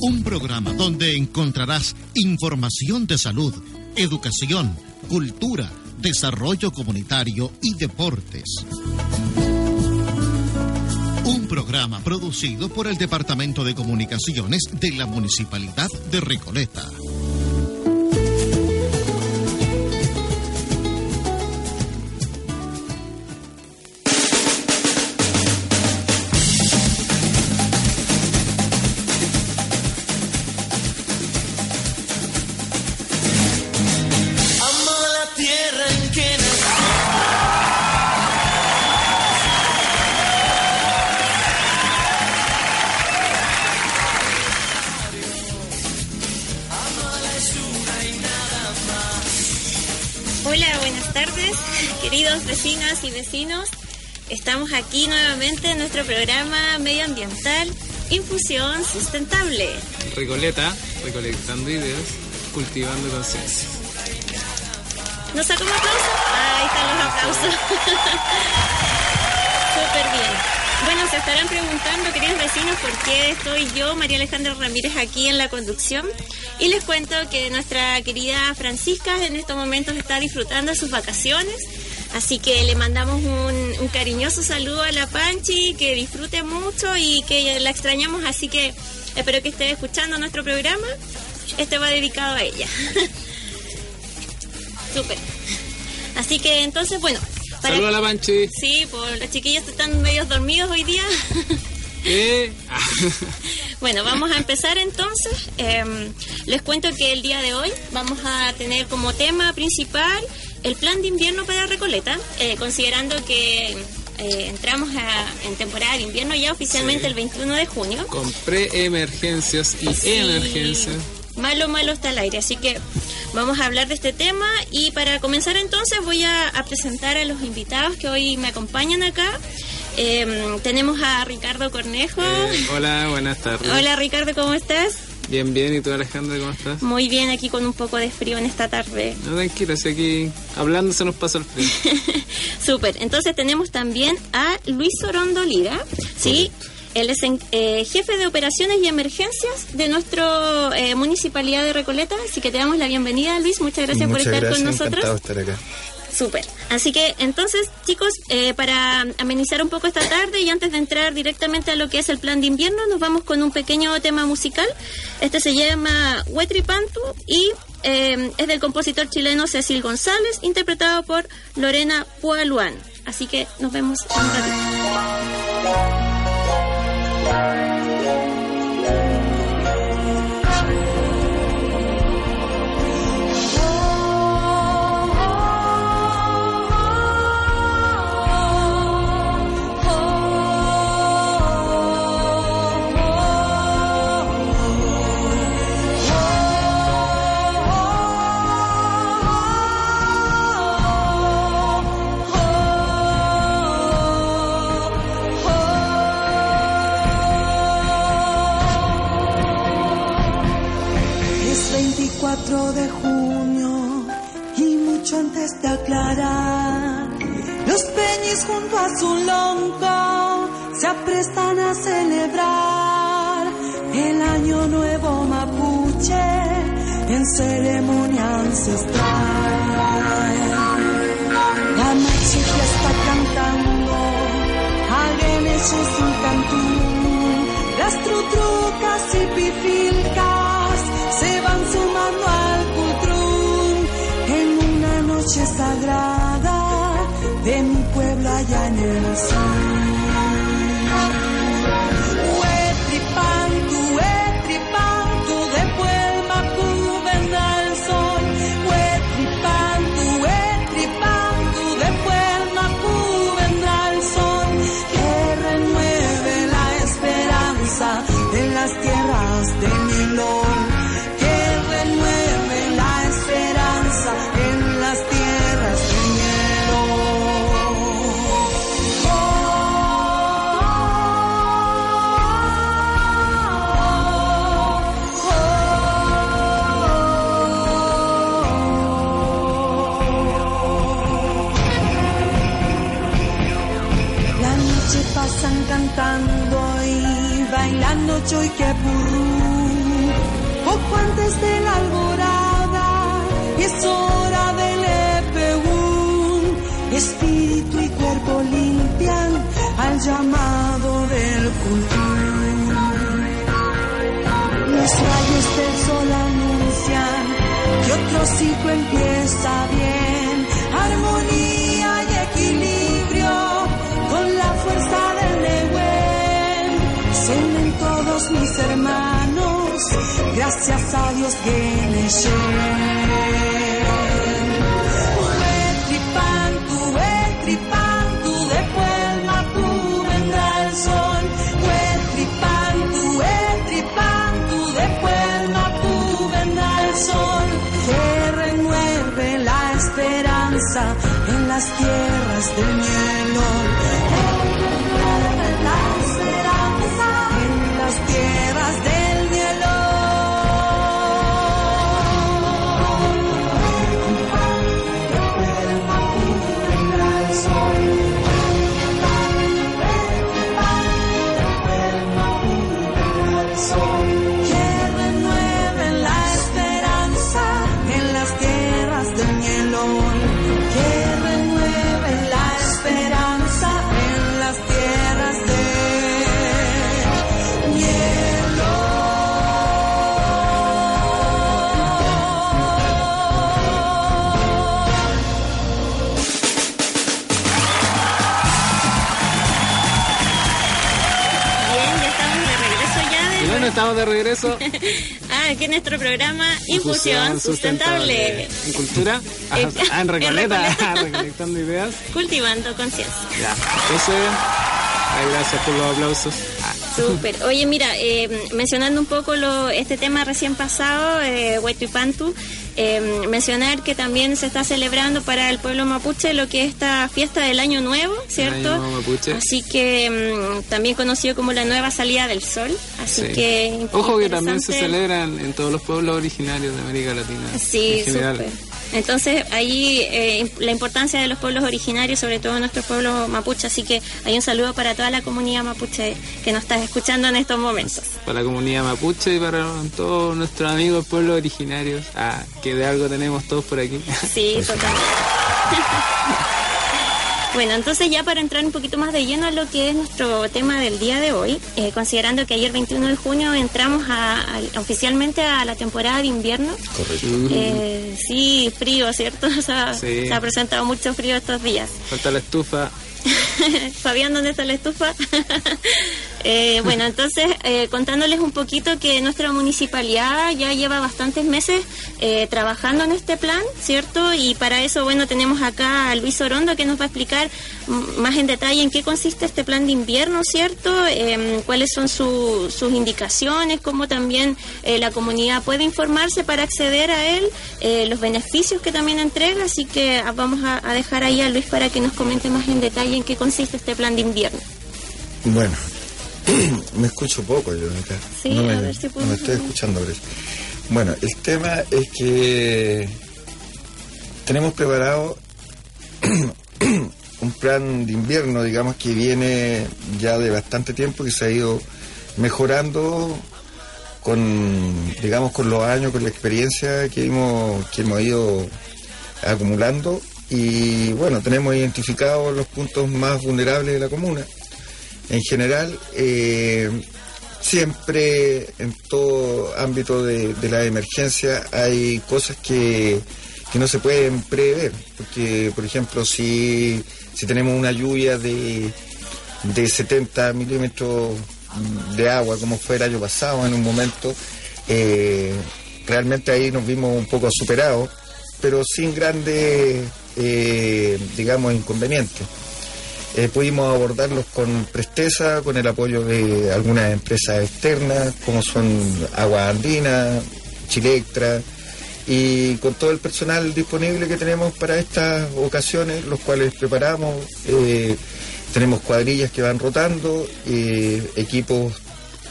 un programa donde encontrarás información de salud, educación, cultura, desarrollo comunitario y deportes. Un programa producido por el Departamento de Comunicaciones de la Municipalidad de Recoleta. Estamos aquí nuevamente en nuestro programa medioambiental Infusión Sustentable. Recoleta, recolectando ideas, cultivando conciencia. ¿Nos sacó un aplauso? Ahí están los aplausos. Súper bien. Bueno, se estarán preguntando, queridos vecinos, por qué estoy yo, María Alejandra Ramírez, aquí en la conducción. Y les cuento que nuestra querida Francisca en estos momentos está disfrutando de sus vacaciones Así que le mandamos un, cariñoso saludo a la Panchi, que disfrute mucho y que la extrañamos, así que espero que esté escuchando nuestro programa. Este va dedicado a ella. Súper. Así que entonces, bueno. Saludos a la Panchi. Sí, pues los chiquillos están medio dormidos hoy día. ¿Eh? bueno, vamos a empezar entonces. Em, les cuento que el día de hoy vamos a tener como tema principal el plan de invierno para Recoleta, eh, considerando que eh, entramos en temporada de invierno ya oficialmente el 21 de junio. Con pre-emergencias y emergencias. Malo, malo está el aire, así que vamos a hablar de este tema y para comenzar entonces voy a, presentar a los invitados que hoy me acompañan acá. Em, tenemos a Ricardo Cornejo. Eh, hola, buenas tardes. Hola Ricardo, ¿cómo estás? Bien, bien. ¿Y tú, Alejandra, cómo estás? Muy bien, aquí con un poco de frío en esta tarde. No, tranquila, si aquí hablando se nos pasa el frío. Súper. Entonces tenemos también a Luis Sorondo Lira, ¿sí? Él es eh, jefe de operaciones y emergencias de nuestra eh, municipalidad de Recoleta, así que te damos la bienvenida, Luis. Muchas gracias por estar con nosotros. estar acá. Súper. Así que entonces, chicos, eh, para amenizar un poco esta tarde y antes de entrar directamente a lo que es el plan de invierno, nos vamos con un pequeño tema musical. Este se llama Huetripantu y eh, es del compositor chileno Cecil González, interpretado por Lorena Pualuán. Así que nos vemos en un ratito. Es hora del epegún. Espíritu y cuerpo limpian al llamado del cultur. Los rayos del sol anuncian que otro ciclo empieza bien. Armonía y equilibrio con la fuerza del Nehuen. Se todos mis hermanos, gracias a Dios Geneshen. Huetripantu, en las tierras del Mielón. Estamos de regreso. Ah, aquí en nuestro programa Infusión Sustentable. En cultura. Ah, En- Recoleta. Recolectando ideas. Cultivando conciencia. Ya. Eso es. Ay, gracias por los aplausos. Ah, Súper. Oye, mira, eh, mencionando un poco lo, este tema recién pasado, eh, Huaytuipantu, eh, mencionar que también se está celebrando para el pueblo mapuche lo que es esta fiesta del Año Nuevo, ¿cierto? Año Mapuche. Así que mm, también conocido como la nueva salida del sol. Así sí. que. Ojo que también se celebran en todos los pueblos originarios de América Latina. Sí, en general. Entonces, ahí eh, la importancia de los pueblos originarios, sobre todo nuestro pueblo mapuche. Así que hay un saludo para toda la comunidad mapuche que nos está escuchando en estos momentos. Para la comunidad mapuche y para todos nuestros amigos pueblos originarios. Ah, que de algo tenemos todos por aquí. Sí, totalmente. Bueno, entonces ya para entrar un poquito más de lleno a lo que es nuestro tema del día de hoy, eh, considerando que ayer 21 de junio entramos a- a- oficialmente a la temporada de invierno. Correcto. Eh, sí, frío, ¿cierto? O sea, Sí. Se ha presentado mucho frío estos días. Falta la estufa. Fabián, ¿dónde está la estufa? Eh, bueno, entonces, eh, contándoles un poquito que nuestra municipalidad ya lleva bastantes meses eh, trabajando en este plan, ¿cierto? Y para eso, bueno, tenemos acá a Luis Orondo que nos va a explicar más en detalle en qué consiste este plan de invierno, ¿cierto? Em, cuáles son su- sus indicaciones, cómo también eh, la comunidad puede informarse para acceder a él, eh, los beneficios que también entrega. Así que ah, vamos a, a dejar ahí a Luis para que nos comente más en detalle en qué consiste este plan de invierno. Bueno, me escucho poco yo acá. Sí, no, a me, ver si no podemos- me estoy escuchando, parece. Bueno, el tema es que tenemos preparado un plan de invierno, digamos, que viene ya de bastante tiempo, que se ha ido mejorando con, digamos, con los años, con la experiencia que hemos, que hemos ido acumulando. Y bueno, tenemos identificados los puntos más vulnerables de la comuna. En general, eh, siempre en todo ámbito de, la emergencia hay cosas que, que no se pueden prever. Porque, por ejemplo, si, si tenemos una lluvia de, de 70 milímetros de agua, como fue el año pasado en un momento, eh, realmente ahí nos vimos un poco superados, pero sin grandes, eh, digamos, inconvenientes. Eh, pudimos abordarlos con presteza, con el apoyo de algunas empresas externas, como son Agua Andina, Chilectra, y con todo el personal disponible que tenemos para estas ocasiones, los cuales preparamos. eh, tenemos cuadrillas que van rotando, eh, equipos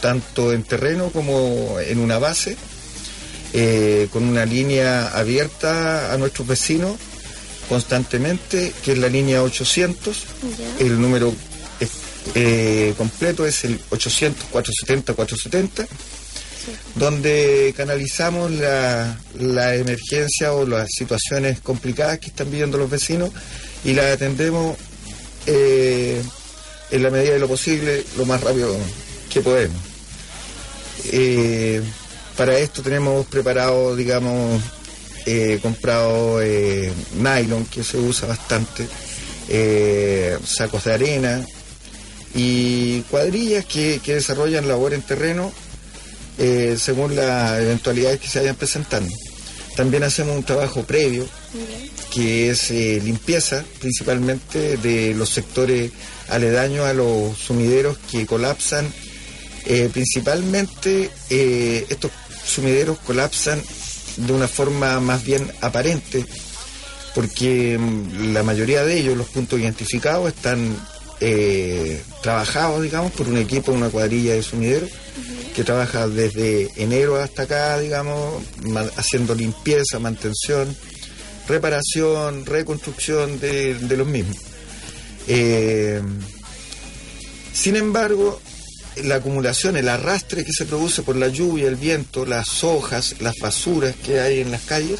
tanto en terreno como en una base, con una línea abierta a nuestros vecinos constantemente, que es la línea 800. Ya. El número es- eh, completo es el 800-470-470, donde canalizamos la, la emergencia o las situaciones complicadas que están viviendo los vecinos y las atendemos eh, en la medida de lo posible, lo más rápido que podemos. Eh, para esto tenemos preparado, digamos, eh, comprado eh, nylon, que se usa bastante, eh, sacos de arena y cuadrillas que, que desarrollan labor en terreno eh, según las eventualidades que se vayan presentando. También hacemos un trabajo previo que es eh, limpieza principalmente de los sectores aledaños a los sumideros que colapsan. Eh, principalmente eh, estos sumideros colapsan de una forma más bien aparente porque mm, la mayoría de ellos, los puntos identificados, están eh, trabajados, digamos, por un equipo, una cuadrilla de sumideros que trabaja desde enero hasta acá, digamos, haciendo limpieza, mantención, reparación, reconstrucción de, de los mismos. Eh, sin embargo, la acumulación, el arrastre que se produce por la lluvia, el viento, las hojas, las basuras que hay en las calles,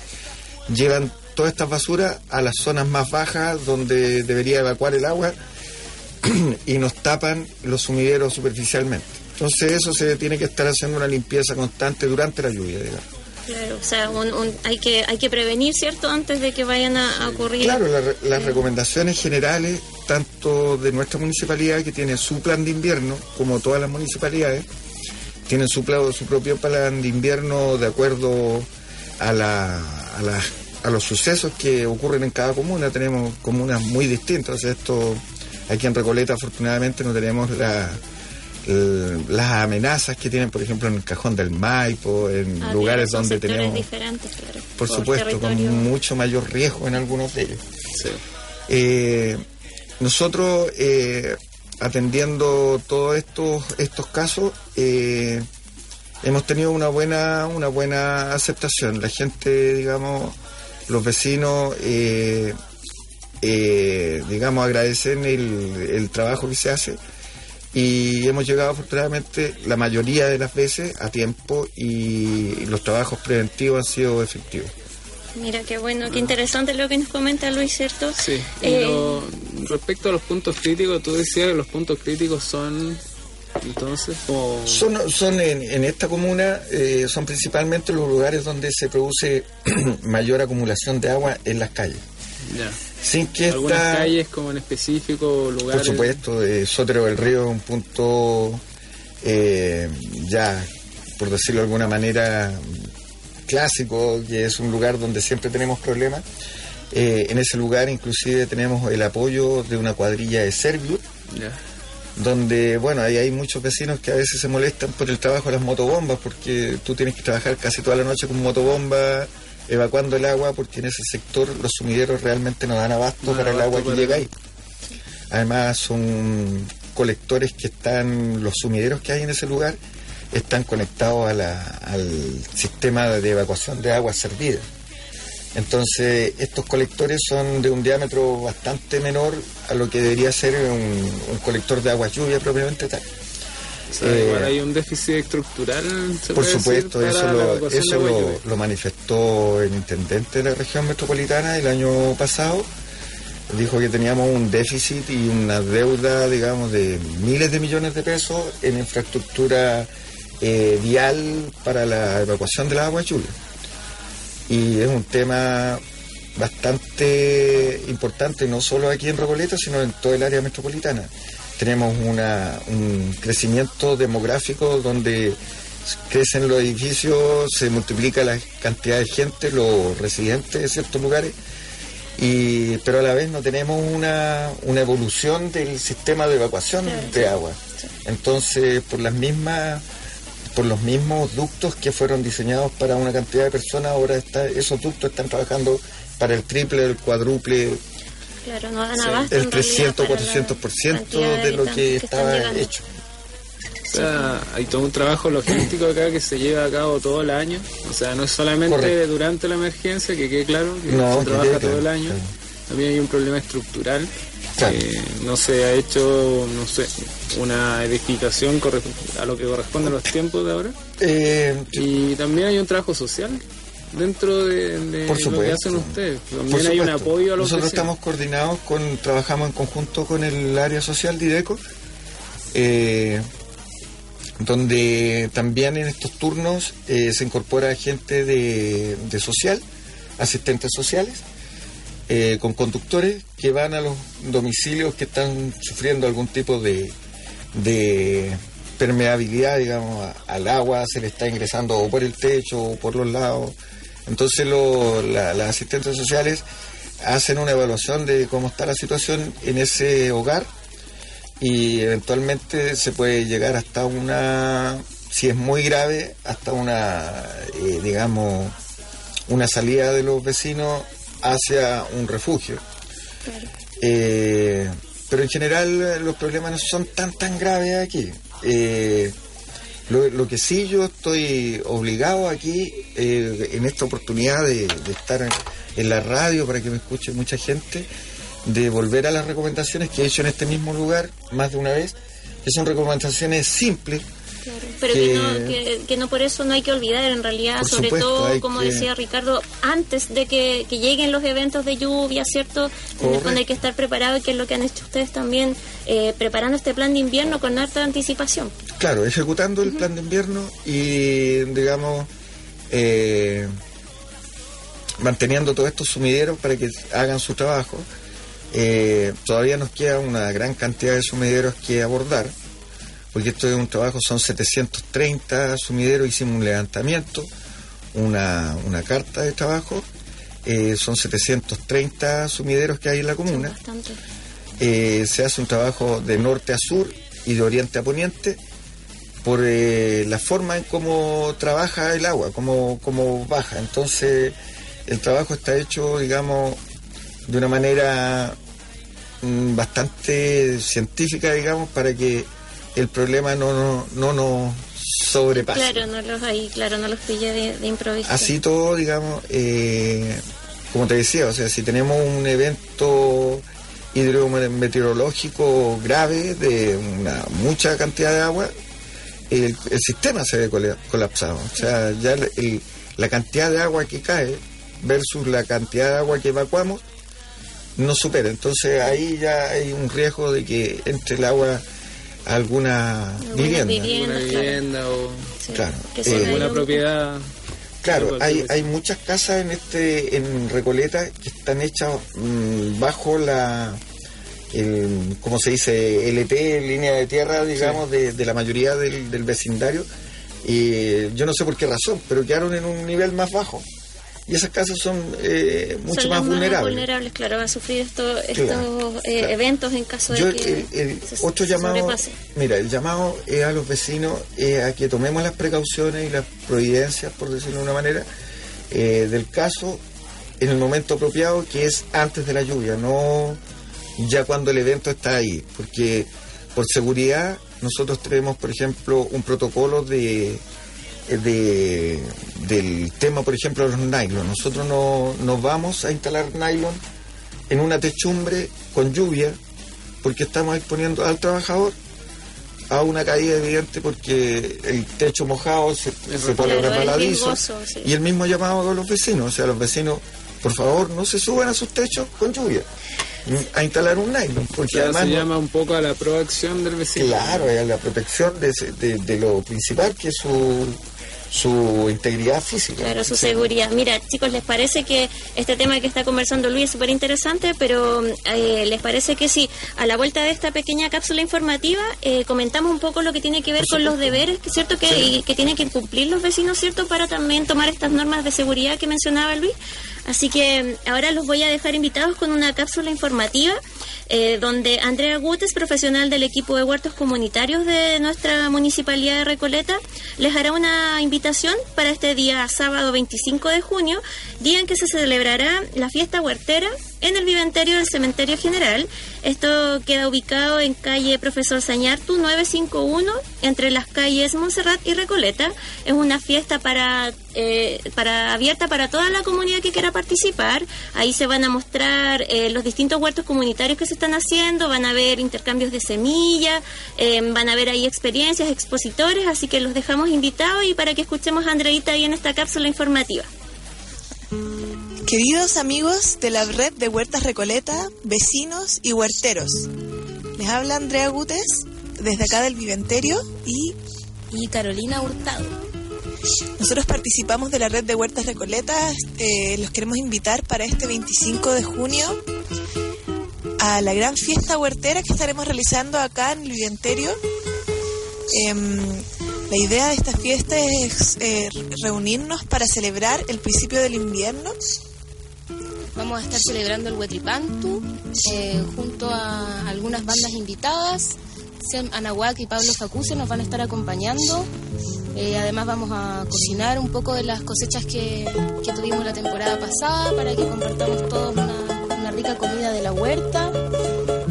llevan todas estas basuras a las zonas más bajas donde debería evacuar el agua y nos tapan los sumideros superficialmente. Entonces eso se tiene que estar haciendo una limpieza constante durante la lluvia, digamos. Claro, o sea, un- un- hay, que, hay que prevenir, ¿cierto?, antes de que vayan a, a ocurrir. Claro, la las recomendaciones generales, tanto de nuestra municipalidad, que tiene su plan de invierno, como todas las municipalidades, tienen su, su propio plan de invierno de acuerdo a, la, a, la- a los sucesos que ocurren en cada comuna. Tenemos comunas muy distintas. Esto, aquí en Recoleta, afortunadamente, no tenemos la- las amenazas que tienen, por ejemplo, en el Cajón del Maipo, en Ah, lugares donde tenemos, diferentes, claro, por supuesto, con mucho mayor riesgo en algunos de ellos. Sí. Eh, nosotros, eh, atendiendo todos estos, estos casos, eh, hemos tenido una buena, una buena aceptación. La gente, digamos, los vecinos, eh, eh, digamos, agradecen el, el trabajo que se hace y hemos llegado afortunadamente la mayoría de las veces a tiempo y los trabajos preventivos han sido efectivos. Mira, qué bueno, qué interesante lo que nos comenta Luis, ¿cierto? Sí. Y Eh, lo- respecto a los puntos críticos, tú decías que los puntos críticos son, entonces, como... Son, son en, en esta comuna, eh, son principalmente los lugares donde se produce mayor acumulación de agua en las calles. Ya. Sin que Algunas esta, calles como en específico, lugares... por supuesto, eh, Sotero del Río es un punto eh, ya, por decirlo de alguna manera, clásico, que es un lugar donde siempre tenemos problemas. Eh, en ese lugar inclusive tenemos el apoyo de una cuadrilla de Servio, Ya. donde, bueno, ahí hay muchos vecinos que a veces se molestan por el trabajo de las motobombas, porque tú tienes que trabajar casi toda la noche con motobomba, evacuando el agua, porque en ese sector los sumideros realmente no dan abasto No para el agua que llega ahí. Además son colectores que están, los sumideros que hay en ese lugar, están conectados a la- al sistema de evacuación de agua servida. Entonces, estos colectores son de un diámetro bastante menor a lo que debería ser un, un colector de agua lluvia propiamente tal. O sea, Eh, igual hay un déficit estructural, se Por puede supuesto, decir, eso, lo, de eso manifestó el intendente de la región metropolitana el año pasado. Dijo que teníamos un déficit y una deuda, digamos, de miles de millones de pesos en infraestructura eh, vial para la evacuación del agua lluvia. Y es un tema bastante importante, no solo aquí en Recoleta, sino en todo el área metropolitana. Tenemos una, un crecimiento demográfico donde crecen los edificios, se multiplica la cantidad de gente, los residentes de ciertos lugares, y, pero a la vez no tenemos una, una evolución del sistema de evacuación de agua. Entonces, por las mismas por los mismos ductos que fueron diseñados para una cantidad de personas, ahora está, esos ductos están trabajando para el triple, el cuádruple, Claro, no dan abasto. el en realidad 300, para la 400% cantidad de lo que estaba hecho. O sea, hay todo un trabajo logístico acá que se lleva a cabo todo el año. O sea, no es solamente Correcto. durante la emergencia, que quede claro, que No, se que trabaja todo el año. También hay un problema estructural. Claro. que no se ha hecho, no sé, una edificación a lo que corresponde a los tiempos de ahora. Eh, Y también hay un trabajo social dentro de, de Por lo que hacen ustedes. También hay un apoyo a los Nosotros estamos coordinados con, trabajamos en conjunto con el área social Dideco, eh, donde también en estos turnos eh, se incorpora gente de, de social, asistentes sociales, eh, con conductores que van a los domicilios que están sufriendo algún tipo de, de permeabilidad, digamos, al agua, se le está ingresando o por el techo o por los lados. Entonces lo- la- las asistentes sociales hacen una evaluación de cómo está la situación en ese hogar y eventualmente se puede llegar hasta una, si es muy grave, hasta una, eh, digamos, una salida de los vecinos hacia un refugio. Eh, pero en general eh, los problemas no son tan tan graves aquí. Eh, lo, lo que sí yo estoy obligado aquí, eh, en esta oportunidad de, de estar en, en la radio para que me escuche mucha gente, de volver a las recomendaciones que he hecho en este mismo lugar más de una vez, que son recomendaciones simples, Claro, Pero que- que... no, que, que no por eso no hay que olvidar, en realidad, sobre supuesto, todo, como decía Ricardo, antes de que, lleguen los eventos de lluvia, ¿cierto? En el fondo hay que estar preparado, que es lo que han hecho ustedes también, eh, preparando este plan de invierno con harta anticipación. Claro, ejecutando el plan de invierno y, digamos, eh, manteniendo todos estos sumideros para que hagan su trabajo. Eh, todavía nos queda una gran cantidad de sumideros que abordar, porque esto es un trabajo, son 730 sumideros, hicimos un levantamiento, una, una carta de trabajo, eh, son 730 sumideros que hay en la comuna. Eh, se hace un trabajo de norte a sur y de oriente a poniente por eh, la forma en cómo trabaja el agua, cómo, cómo baja. Entonces, el trabajo está hecho, digamos, de una manera mm, bastante científica, digamos, para que el problema no, no, no nos sobrepase. Claro, no los ahí, claro, no los pille de, de improviso. Así todo, digamos, eh, como te decía, o sea, si tenemos un evento hidrometeorológico grave de una mucha cantidad de agua, el, el sistema se ve colapsado. O sea, ya el- el- la cantidad de agua que cae versus la cantidad de agua que evacuamos no supera. Entonces ahí ya hay un riesgo de que entre el agua alguna vivienda. viviendas. Una claro. vivienda o Sí, Claro, que eh, son ahí alguna un- propiedad. Claro, hay, hay muchas casas en este en Recoleta que están hechas mm, bajo la el, ¿cómo se dice? LT, línea de tierra, digamos, de, de la mayoría del, del vecindario. Y yo no sé por qué razón, pero quedaron en un nivel más bajo. Y esas casas son eh, mucho son más las vulnerables. vulnerables, claro, va a sufrir esto- estos Claro, eh, claro. eventos en caso Yo, de que el, el se- otro llamado, sobrepase. mira, el llamado es a los vecinos eh, a que tomemos las precauciones y las providencias, por decirlo de una manera, eh, del caso en el momento apropiado, que es antes de la lluvia, no ya cuando el evento está ahí, porque por seguridad nosotros tenemos, por ejemplo, un protocolo de, de del tema, por ejemplo, de los nylon. Nosotros no nos vamos a instalar nylon en una techumbre con lluvia, porque estamos exponiendo al trabajador a una caída evidente porque el techo mojado se, se pone resbaladizo. sí. Y el mismo llamado a los vecinos, o sea, los vecinos, por favor, no se suban a sus techos con lluvia a instalar un nylon, O porque sea, además... se no- llama un poco a la proacción del vecino. Claro, es la protección de, de- de lo principal que es su, su integridad física. Claro, su seguridad. Mira, chicos, ¿les parece que este tema que está conversando Luis es súper interesante? Pero eh, ¿les parece que si a la vuelta de esta pequeña cápsula informativa eh, comentamos un poco lo que tiene que ver con los deberes, cierto que, y que tienen que cumplir los vecinos, cierto, para también tomar estas normas de seguridad que mencionaba Luis? Así que ahora los voy a dejar invitados con una cápsula informativa eh, donde Andrea Gutes, profesional del equipo de huertos comunitarios de nuestra municipalidad de Recoleta, les hará una invitación para este día sábado 25 de junio, día en que se celebrará la fiesta huertera en el viventerio del Cementerio General. Esto queda ubicado en calle Profesor Sañartu 951, entre las calles Montserrat y Recoleta. Es una fiesta para, eh, para abierta para toda la comunidad que quiera participar. Ahí se van a mostrar eh, los distintos huertos comunitarios que se están haciendo, van a haber intercambios de semillas, eh, van a haber ahí experiencias, expositores, así que los dejamos invitados y para que escuchemos a Andreita ahí en esta cápsula informativa. Queridos amigos de la red de Huertas Recoleta, vecinos y huerteros, les habla Andrea Gutes desde acá del Viventerio y, y Carolina Hurtado. Nosotros participamos de la red de Huertas Recoleta, eh, los queremos invitar para este 25 de junio a la gran fiesta huertera que estaremos realizando acá en el Viventerio. Em, la idea de esta fiesta es eh, reunirnos para celebrar el principio del invierno Vamos a estar celebrando el Huetripantu eh, junto a algunas bandas invitadas. Sem Anahuac y Pablo Facuse nos van a estar acompañando. Eh, además vamos a cocinar un poco de las cosechas que, tuvimos la temporada pasada para que compartamos todos una, una rica comida de la huerta.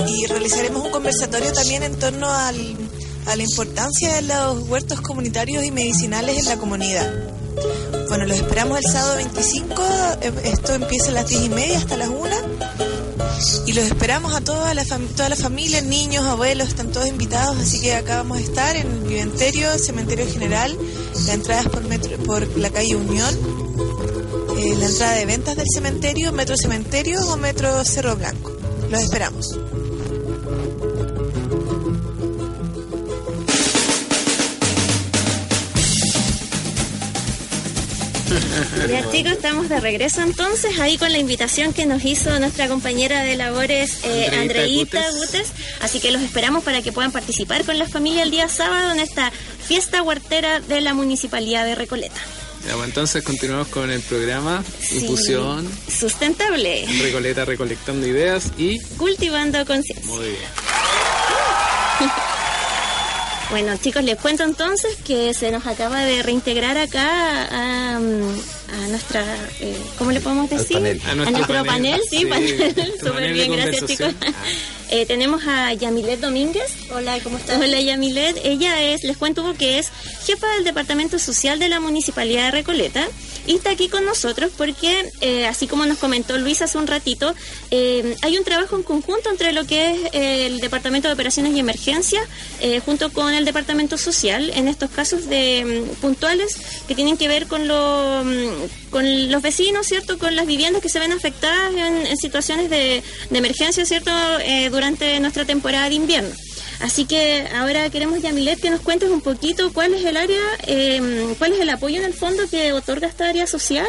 Y realizaremos un conversatorio también en torno al, a la importancia de los huertos comunitarios y medicinales en la comunidad. Bueno, los esperamos el sábado 25, esto empieza a las 10 y media hasta las 1. Y los esperamos a toda la, toda la familia, niños, abuelos, están todos invitados, así que acá vamos a estar en el Viventerio, Cementerio General, la entrada es por, metro, por la calle Unión, eh, la entrada de ventas del cementerio, Metro Cementerio o Metro Cerro Blanco. Los esperamos. Ya chicos, estamos de regreso entonces ahí con la invitación que nos hizo nuestra compañera de labores eh, Andreita, Andreita Gutes. Así que los esperamos para que puedan participar con la familia el día sábado en esta fiesta huertera de la Municipalidad de Recoleta. Ya, bueno, entonces continuamos con el programa Sí. Infusión Sustentable. Recoleta recolectando ideas y Cultivando conciencia. muy bien. Bueno, chicos, les cuento entonces que se nos acaba de reintegrar acá a, a nuestra, eh, ¿cómo le podemos decir? panel. A nuestro panel. panel, sí, Sí, panel. Súper bien, gracias chicos. conversación. Eh, tenemos a Yamilet Domínguez. Hola, ¿cómo estás? Hola Yamilet, ella es, les cuento que es jefa del Departamento Social de la Municipalidad de Recoleta y está aquí con nosotros porque, eh, así como nos comentó Luis hace un ratito, eh, hay un trabajo en conjunto entre lo que es eh, el Departamento de Operaciones y Emergencia eh, junto con el Departamento Social en estos casos de mm, puntuales que tienen que ver con, lo, mm, con los vecinos, ¿cierto? Con las viviendas que se ven afectadas en, situaciones de, de emergencia, ¿cierto? Durante nuestra temporada de invierno. Así que ahora queremos, Yamilet, que nos cuentes un poquito cuál es el área, eh, cuál es el apoyo en el fondo que otorga esta área social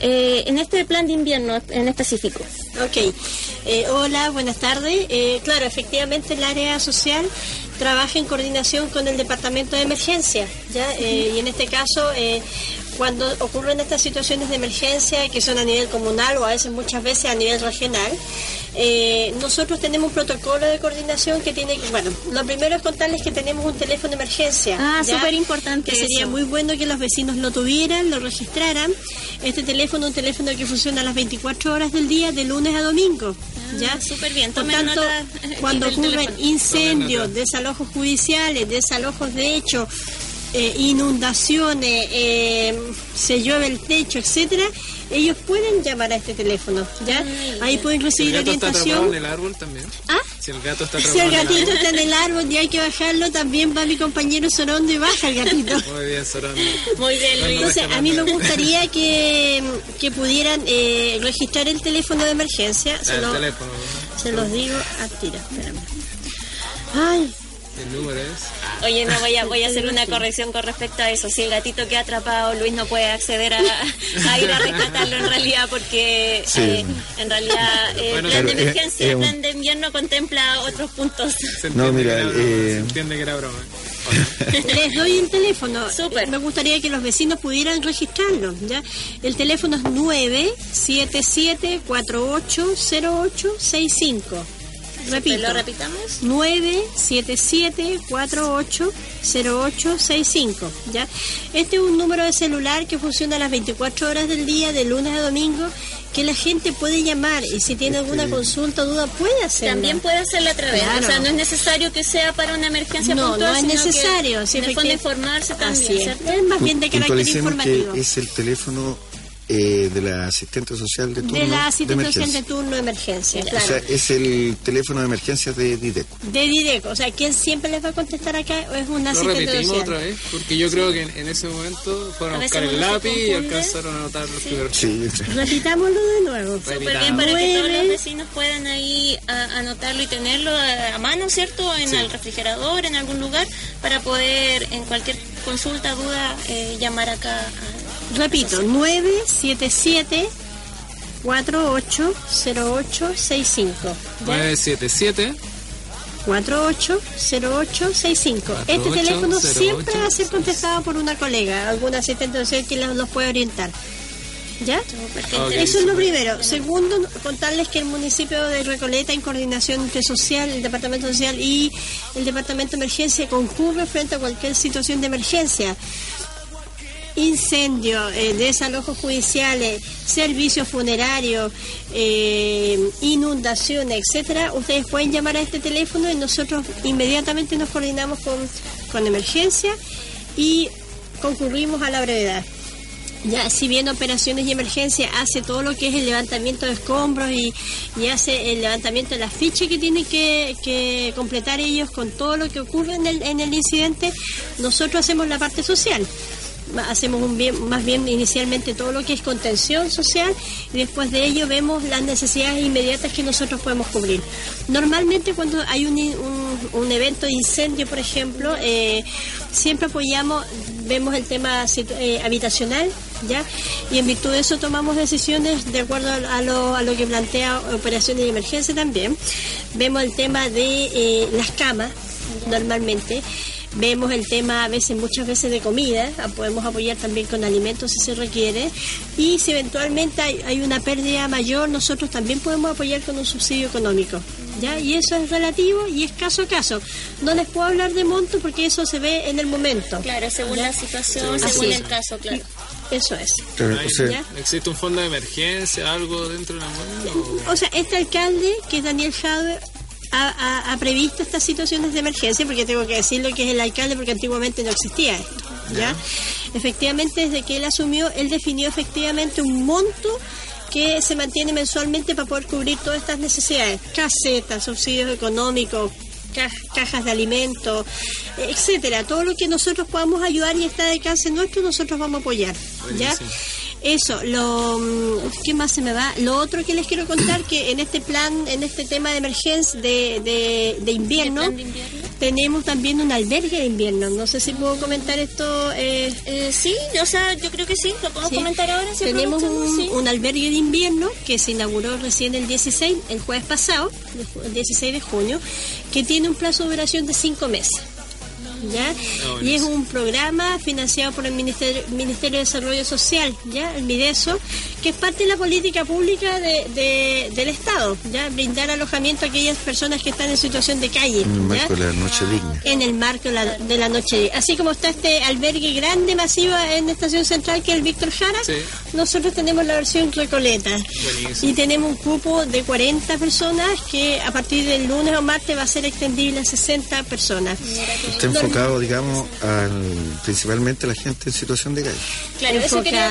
eh, en este plan de invierno en específico. Ok, Eh, hola, buenas tardes. Claro, efectivamente el área social trabaja en coordinación con el Departamento de Emergencia, ¿ya? Y en este caso, cuando ocurren estas situaciones de emergencia que son a nivel comunal o a veces muchas veces a nivel regional, eh, nosotros tenemos un protocolo de coordinación que tiene, bueno, lo primero es contarles que tenemos un teléfono de emergencia. Ah, ¿ya? súper importante Que sería eso. muy bueno que los vecinos lo tuvieran, lo registraran. Este teléfono es un teléfono que funciona a las 24 horas del día, de lunes a domingo. ¿ya? Ah, súper bien. Por tanto, nota, cuando ocurren teléfono. incendios, desalojos judiciales, desalojos de hecho, eh, inundaciones, eh, se llueve el techo, etcétera, ellos pueden llamar a este teléfono, ¿ya? Ahí pueden Si el recibir gato está atrapado orientación. en el árbol también. ¿Ah? Si el gato está Si atrapado el en el gatito está en el árbol y hay que bajarlo, también va mi compañero Sorondo y baja el gatito. Muy bien, Sorando. Muy bien, Luis. Entonces, a mí me gustaría que, que pudieran eh, registrar el teléfono de emergencia. Se, El lo- teléfono. se los digo a tira, espérame. Ay, El número es. Oye, no voy a, voy a hacer una corrección con respecto a eso. Si el gatito que ha atrapado, Luis no puede acceder a, a ir a rescatarlo en realidad porque Sí. eh, en realidad eh, Bueno, plan de es- emergencia, el un- plan de invierno contempla otros puntos. Se No, entiende mira, que era broma, eh, se entiende que era broma. Les doy el teléfono. Súper. Me gustaría que los vecinos pudieran registrarlo. ¿ya? El teléfono es 977-480865. Repito. ¿Lo repitamos? 977-480865. ¿ya? Este es un número de celular que funciona las 24 horas del día, de lunes a domingo, que la gente puede llamar y si tiene alguna consulta o duda puede hacerla. También puede hacerla a través. Claro. O sea, no es necesario que sea para una emergencia No, puntual. no es sino que necesario. en el fondo efectivamente. informarse también, Así es. ¿cierto? Es más bien de carácter informativo. que es el teléfono eh, de la asistente social de turno de la de asistente social emergencia. de turno de emergencia, O claro. sea, es el teléfono de emergencias de Dideco. de Dideco, o sea, ¿quién siempre les va a contestar acá es un asistente repetimos social. otra vez, porque yo creo que en, en ese momento fueron A buscar el lápiz y alcanzaron a anotar los primeros. Sí, Repitámoslo de nuevo. Súper bien para que todos los vecinos puedan ahí a- anotarlo y tenerlo a, a mano, ¿cierto? En el refrigerador, en algún lugar, para poder en cualquier consulta, duda, eh, llamar acá. a- Repito, 977 480865. 977 480865. Este teléfono 480865. siempre va a ser contestado por una colega, algún asistente social que los puede orientar. ¿Ya? Eso es lo primero. Segundo, contarles que el municipio de Recoleta, en coordinación entre social, el departamento social y el departamento de emergencia, concurre frente a cualquier situación de emergencia. Incendio, eh, desalojos judiciales, servicios funerarios, eh, inundaciones, etcétera, ustedes pueden llamar a este teléfono y nosotros inmediatamente nos coordinamos con, con emergencia y concurrimos a la brevedad. Ya, si bien operaciones y emergencia hace todo lo que es el levantamiento de escombros y, y hace el levantamiento de las fichas que tienen que, que completar ellos con todo lo que ocurre en el, en el incidente, nosotros hacemos la parte social. Hacemos más bien inicialmente todo lo que es contención social y después de ello vemos las necesidades inmediatas que nosotros podemos cubrir. Normalmente cuando hay un, un, evento de incendio, por ejemplo, eh, siempre apoyamos, vemos el tema eh, habitacional, ¿ya? Y en virtud de eso tomamos decisiones de acuerdo a, a lo, a lo que plantea operaciones de emergencia también. Vemos el tema de eh, las camas, normalmente. Vemos el tema a veces, muchas veces de comida, ah, podemos apoyar también con alimentos si se requiere. Y si eventualmente hay, hay una pérdida mayor, nosotros también podemos apoyar con un subsidio económico. ¿Ya? Y eso es relativo y es caso a caso. No les puedo hablar de monto porque eso se ve en el momento. Claro, según la situación, según el caso, claro. Eso es. Claro, o sea, ¿Ya? ¿Existe un fondo de emergencia, algo dentro de la moneda? O sea, este alcalde, que es Daniel Jadwe, ha, ha- ha previsto estas situaciones de emergencia, porque tengo que decirlo que es el alcalde, porque antiguamente no existía esto. ¿ya? Efectivamente, desde que él asumió, él definió efectivamente un monto que se mantiene mensualmente para poder cubrir todas estas necesidades, casetas, subsidios económicos, ca- cajas de alimentos, etcétera, todo lo que nosotros podamos ayudar y está de alcance nuestro, nosotros vamos a apoyar, ¿ya? Buenísimo. Eso, lo mm, ¿qué más se me va? Lo otro que les quiero contar que en este plan, en este tema de emergencia de, de, de invierno, tenemos también un albergue de invierno. No sé si puedo comentar esto. Eh, Eh, sí, o sea, yo creo que sí, lo podemos Sí. comentar ahora. si Tenemos un, sí. un albergue de invierno que se inauguró recién el 16, el jueves pasado, el ju- el 16 de junio, que tiene un plazo de duración de cinco meses. ¿Ya? Y es un programa financiado por el Ministerio, Ministerio de Desarrollo Social, ¿ya? El MIDESO, que es parte de la política pública de- de- del Estado, ¿ya? Brindar alojamiento a aquellas personas que están en situación de calle, en el ¿ya? marco de la noche digna. en el marco de la, de la noche. Así como está este albergue grande, masivo en la estación central, que es el Víctor Jara, Sí. nosotros tenemos la versión Recoleta. Buenísimo. Y tenemos un cupo de 40 personas que a partir del lunes o martes va a ser extendible a 60 personas. Está enfocado, digamos, al, principalmente a la gente en situación de calle. Claro, eso quería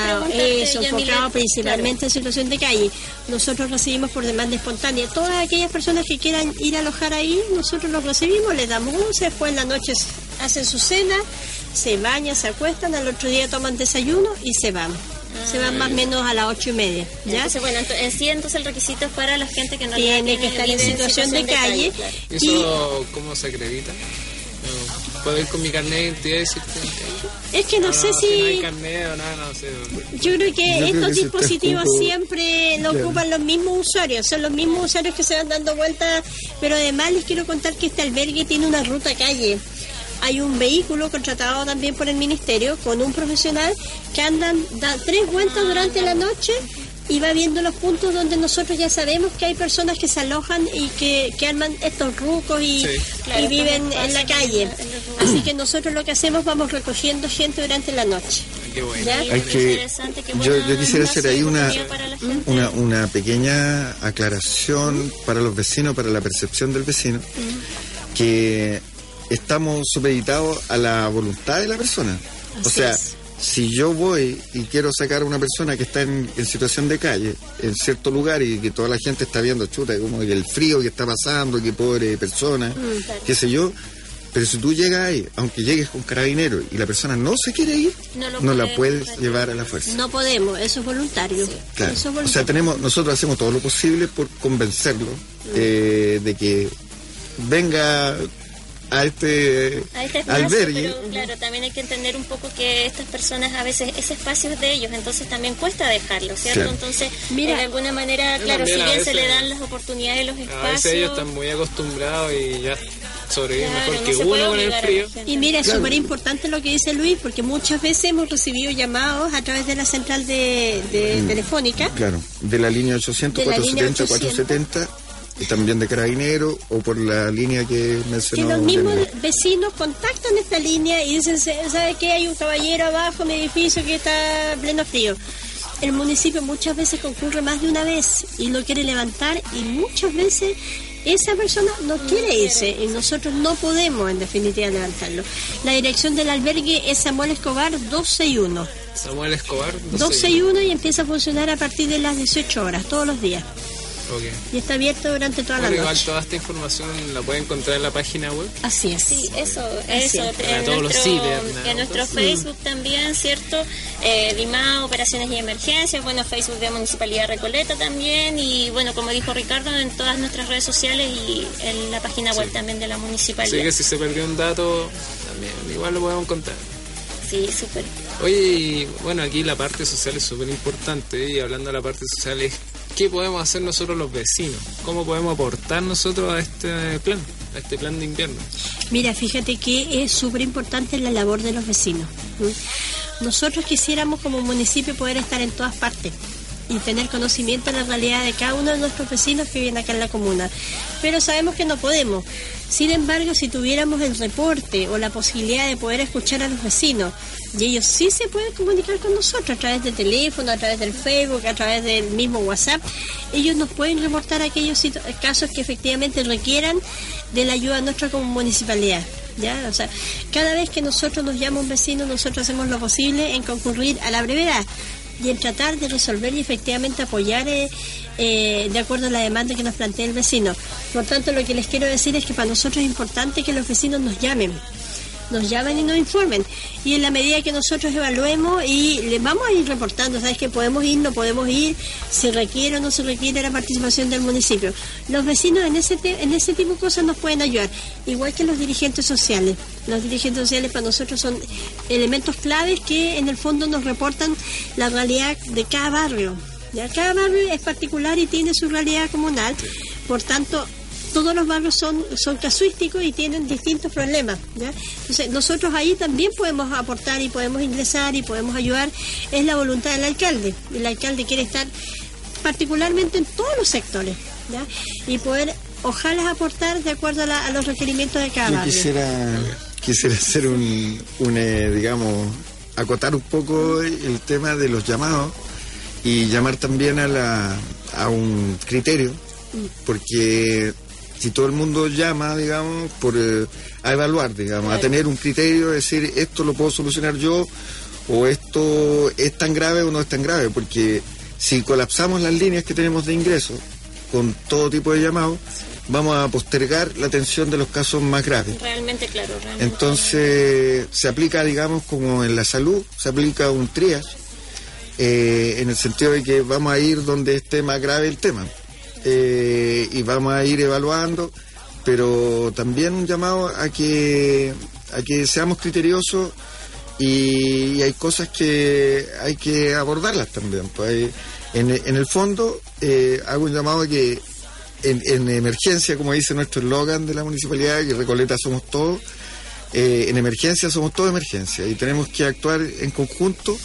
eso, enfocado principalmente Claro. en situación de calle. Nosotros recibimos por demanda espontánea. Todas aquellas personas que quieran ir a alojar ahí, nosotros los recibimos, les damos once, después en la noche hacen su cena, se bañan, se acuestan, al otro día toman desayuno y se van. Se van más o menos a las ocho y media. ¿ya? Entonces, bueno, ento- en sí, entonces el requisito es para la gente que realidad Tiene que estar en situación de calle. claro. ¿Y eso cómo se acredita? puedo ir con mi carnet de identidad y decirte Es que no, sé Si no hay carnet o nada, no sé. Yo creo que Yo creo estos que dispositivos siempre lo Claro. ocupan los mismos usuarios, son los mismos usuarios que se van dando vueltas, pero además les quiero contar que este albergue tiene una ruta calle. Hay un vehículo contratado también por el ministerio con un profesional que andan, da tres vueltas durante la noche y va viendo los puntos donde nosotros ya sabemos que hay personas que se alojan y que, que arman estos rucos y, Sí. y Claro, viven en la calle. Así que nosotros lo que hacemos vamos recogiendo gente durante la noche. Qué bueno. que- yo- yo quisiera hacer ahí una-. Una, una pequeña aclaración para los vecinos, para la percepción del vecino, que estamos supeditados a la voluntad de la persona. o sea, es. Si yo voy y quiero sacar a una persona que está en, en situación de calle, en cierto lugar, y que toda la gente está viendo, chuta, como el frío que está pasando, que pobre persona, Mm, qué sé yo, pero si tú llegas ahí, aunque llegues con carabineros y la persona no se quiere ir, No la puedes llevar a la fuerza. No podemos, eso es voluntario. Claro. Eso es O voluntario. sea, tenemos, nosotros hacemos todo lo posible por convencerlo eh, de que venga a este, a este espacio, albergue. pero claro, también hay que entender un poco que estas personas a veces ese espacio es de ellos, entonces también cuesta dejarlo, ¿cierto? Claro. Entonces, Mira. de alguna manera, claro, si bien se le dan las oportunidades, los A veces espacios, ellos están muy acostumbrados y ya sobreviven Claro, mejor no que uno con el frío. Y mira, es Claro. súper importante lo que dice Luis, porque muchas veces hemos recibido llamados a través de la central de, de Mm. telefónica. Claro, de la línea 800, De la línea 470, 470, y también de carabinero o por la línea que Que mencionó. los mismos vecinos contactan esta línea y dicen, ¿sabe qué? Hay un caballero abajo en mi edificio que está pleno frío. El municipio muchas veces concurre más de una vez y lo quiere levantar y muchas veces esa persona no quiere irse y nosotros no podemos en definitiva levantarlo. La dirección del albergue es Samuel Escobar 261. Samuel Escobar. 261 y empieza a funcionar a partir de las 18 horas, todos los días. Y está abierto durante toda Bueno, la igual noche. toda esta información la pueden encontrar en la página web. Así es. Sí, eso, Así eso. es. En todos los nuestro, cibernautas. en nuestro Facebook también, ¿cierto? Eh, DIMA, Operaciones y Emergencias, bueno, Facebook de Municipalidad Recoleta también, y bueno, como dijo Ricardo, en todas nuestras redes sociales y en la página web también de la Así Municipalidad. que si se perdió un dato, también igual lo podemos encontrar. Sí, súper. Oye, y bueno, aquí la parte social es súper importante y hablando de la parte social es qué podemos hacer nosotros los vecinos, cómo podemos aportar nosotros a este plan, a este plan de invierno. Mira, fíjate que es súper importante la labor de los vecinos. Nosotros quisiéramos como municipio poder estar en todas partes y tener conocimiento de la realidad de cada uno de nuestros vecinos que viven acá en la comuna. Pero sabemos que no podemos. Sin embargo, si tuviéramos el reporte o la posibilidad de poder escuchar a los vecinos, y ellos sí se pueden comunicar con nosotros a través de teléfono, a través del Facebook, a través del mismo WhatsApp, ellos nos pueden reportar aquellos casos que efectivamente requieran de la ayuda nuestra como municipalidad. ¿Ya? O sea, cada vez que nosotros nos llama un vecino, nosotros hacemos lo posible en concurrir a la brevedad y en tratar de resolver y efectivamente apoyar eh, eh, de acuerdo a la demanda que nos plantea el vecino. Por tanto, lo que les quiero decir es que para nosotros es importante que los vecinos nos llamen nos llamen y nos informen. Y en la medida que nosotros evaluemos y les vamos a ir reportando, ¿sabes? Que podemos ir, no podemos ir, se requiere o no se requiere la participación del municipio. Los vecinos en ese, te- en ese tipo de cosas nos pueden ayudar, igual que los dirigentes sociales. Los dirigentes sociales para nosotros son elementos claves que en el fondo nos reportan la realidad de cada barrio. ¿ya? Cada barrio es particular y tiene su realidad comunal, por tanto todos los barrios son, son casuísticos y tienen distintos problemas. ¿ya? Entonces, nosotros ahí también podemos aportar y podemos ingresar y podemos ayudar. Es la voluntad del alcalde. El alcalde quiere estar particularmente en todos los sectores ¿ya? y poder, ojalá, aportar de acuerdo a, la- a los requerimientos de cada Yo barrio. quisiera, quisiera hacer un, un, eh, digamos, acotar un poco el tema de los llamados y llamar también a, la, a un criterio, porque si todo el mundo llama, digamos, por, eh, a evaluar, digamos, a tener un criterio, decir, esto lo puedo solucionar yo, o esto es tan grave o no es tan grave, porque si colapsamos las líneas que tenemos de ingreso con todo tipo de llamados, vamos a postergar la atención de los casos más graves. Realmente, claro, realmente. Entonces se aplica, digamos, como en la salud, se aplica un triage, eh, en el sentido de que vamos a ir donde esté más grave el tema eh, y vamos a ir evaluando, pero también un llamado a que a que seamos criteriosos y, hay cosas que hay que abordarlas también. Pues en, en el fondo, eh, hago un llamado a que en, en emergencia, como dice nuestro eslogan de la municipalidad, que Recoleta somos todos, eh, en emergencia somos todos emergencia y tenemos que actuar en conjunto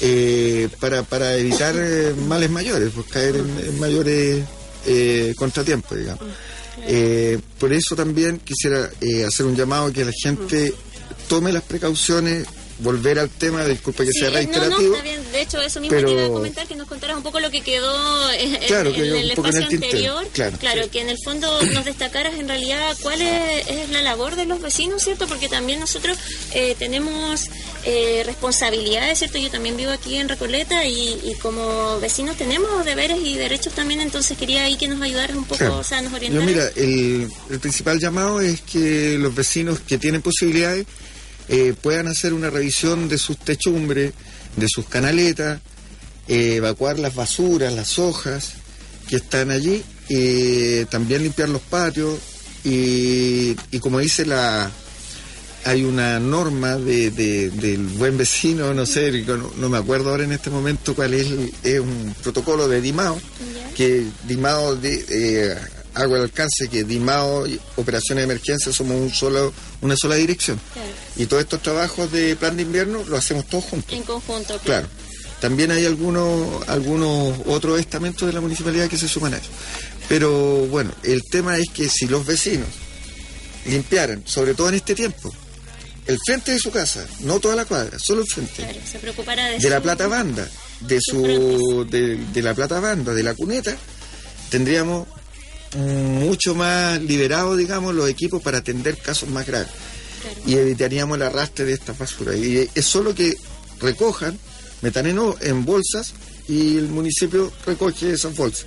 eh, para, para evitar eh, males mayores, pues caer en, en mayores eh, contratiempos, digamos. Eh, por eso también quisiera eh, hacer un llamado a que la gente tome las precauciones, volver al tema, disculpa que Sí, sea eh, no, no, reiterativo. está bien. De hecho, eso mismo pero- te iba a comentar, que nos contaras un poco lo que quedó eh, en, Claro, en que el en espacio el tintero, anterior. claro. que en el fondo nos destacaras en realidad cuál es, es la labor de los vecinos, ¿cierto? Porque también nosotros eh, tenemos eh, responsabilidades, ¿cierto? Yo también vivo aquí en Recoleta y, y como vecinos tenemos deberes y derechos también, entonces quería ahí que nos ayudaras un poco, Claro. o sea, nos orientaras. mira, el, el principal llamado es que los vecinos que tienen posibilidades eh, puedan hacer una revisión de sus techumbres, de sus canaletas, eh, evacuar las basuras, las hojas que están allí, eh, también limpiar los patios y, y como dice la... Hay una norma de, de- del buen vecino, no sé, no, no me acuerdo ahora en este momento cuál es, es un protocolo de Dimao, que Dimao de, eh, hago el alcance que Dimao y operaciones de emergencia somos un solo, una sola dirección. Claro, Y todos estos trabajos de plan de invierno los hacemos todos juntos. en conjunto, Claro. También hay algunos, algunos otros estamentos de la municipalidad que se suman a eso. Pero bueno, el tema es que si los vecinos limpiaran, sobre todo en este tiempo, el frente de su casa, no toda la cuadra, solo el frente, Claro, se preocupará de, de la su- plata banda, de su de, de la plata banda, de la cuneta, tendríamos mucho más liberados, digamos, los equipos para atender casos más graves y evitaríamos el arrastre de estas basuras. Y es solo que recojan metaneno en bolsas y el municipio recoge esas bolsas.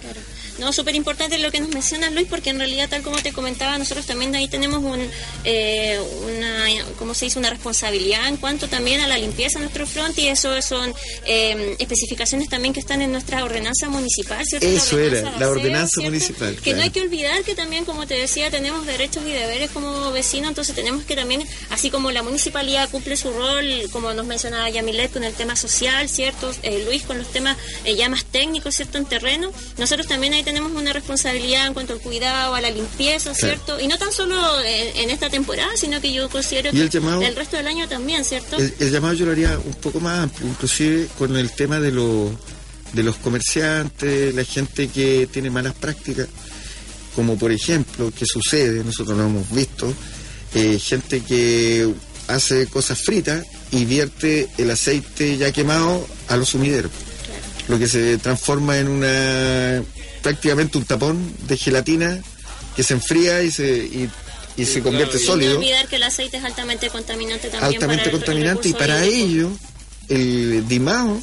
No, súper importante lo que nos mencionas, Luis, porque en realidad, tal como te comentaba, nosotros también ahí tenemos un, eh, una, ¿cómo se dice? Una responsabilidad en cuanto también a la limpieza de nuestro front y eso son eh, especificaciones también que están en nuestra ordenanza municipal, ¿cierto? Eso era, de la ordenanza municipal, Que claro. no hay que olvidar que también, como te decía, tenemos derechos y deberes como vecinos, entonces tenemos que también, así como la municipalidad cumple su rol, como nos mencionaba Yamilet con el tema social, ¿cierto? Eh, Luis con los temas eh, ya más técnicos, ¿cierto? En terreno, nosotros también tenemos una responsabilidad en cuanto al cuidado, a la limpieza, ¿cierto? Y no tan solo en, en esta temporada, sino que yo considero Y el que llamado- el resto del año también, ¿cierto? El, el llamado yo lo haría un poco más amplio, inclusive con el tema de, los de los comerciantes, la gente que tiene malas prácticas, como por ejemplo, que sucede, nosotros lo hemos visto, eh, gente que hace cosas fritas y vierte el aceite ya quemado a los sumideros, lo que se transforma en una prácticamente un tapón de gelatina que se enfría y se, y, y se convierte Y no sólido olvidar que el aceite es altamente contaminante también. altamente para el contaminante y recurso para hídrico. ello el DIMAO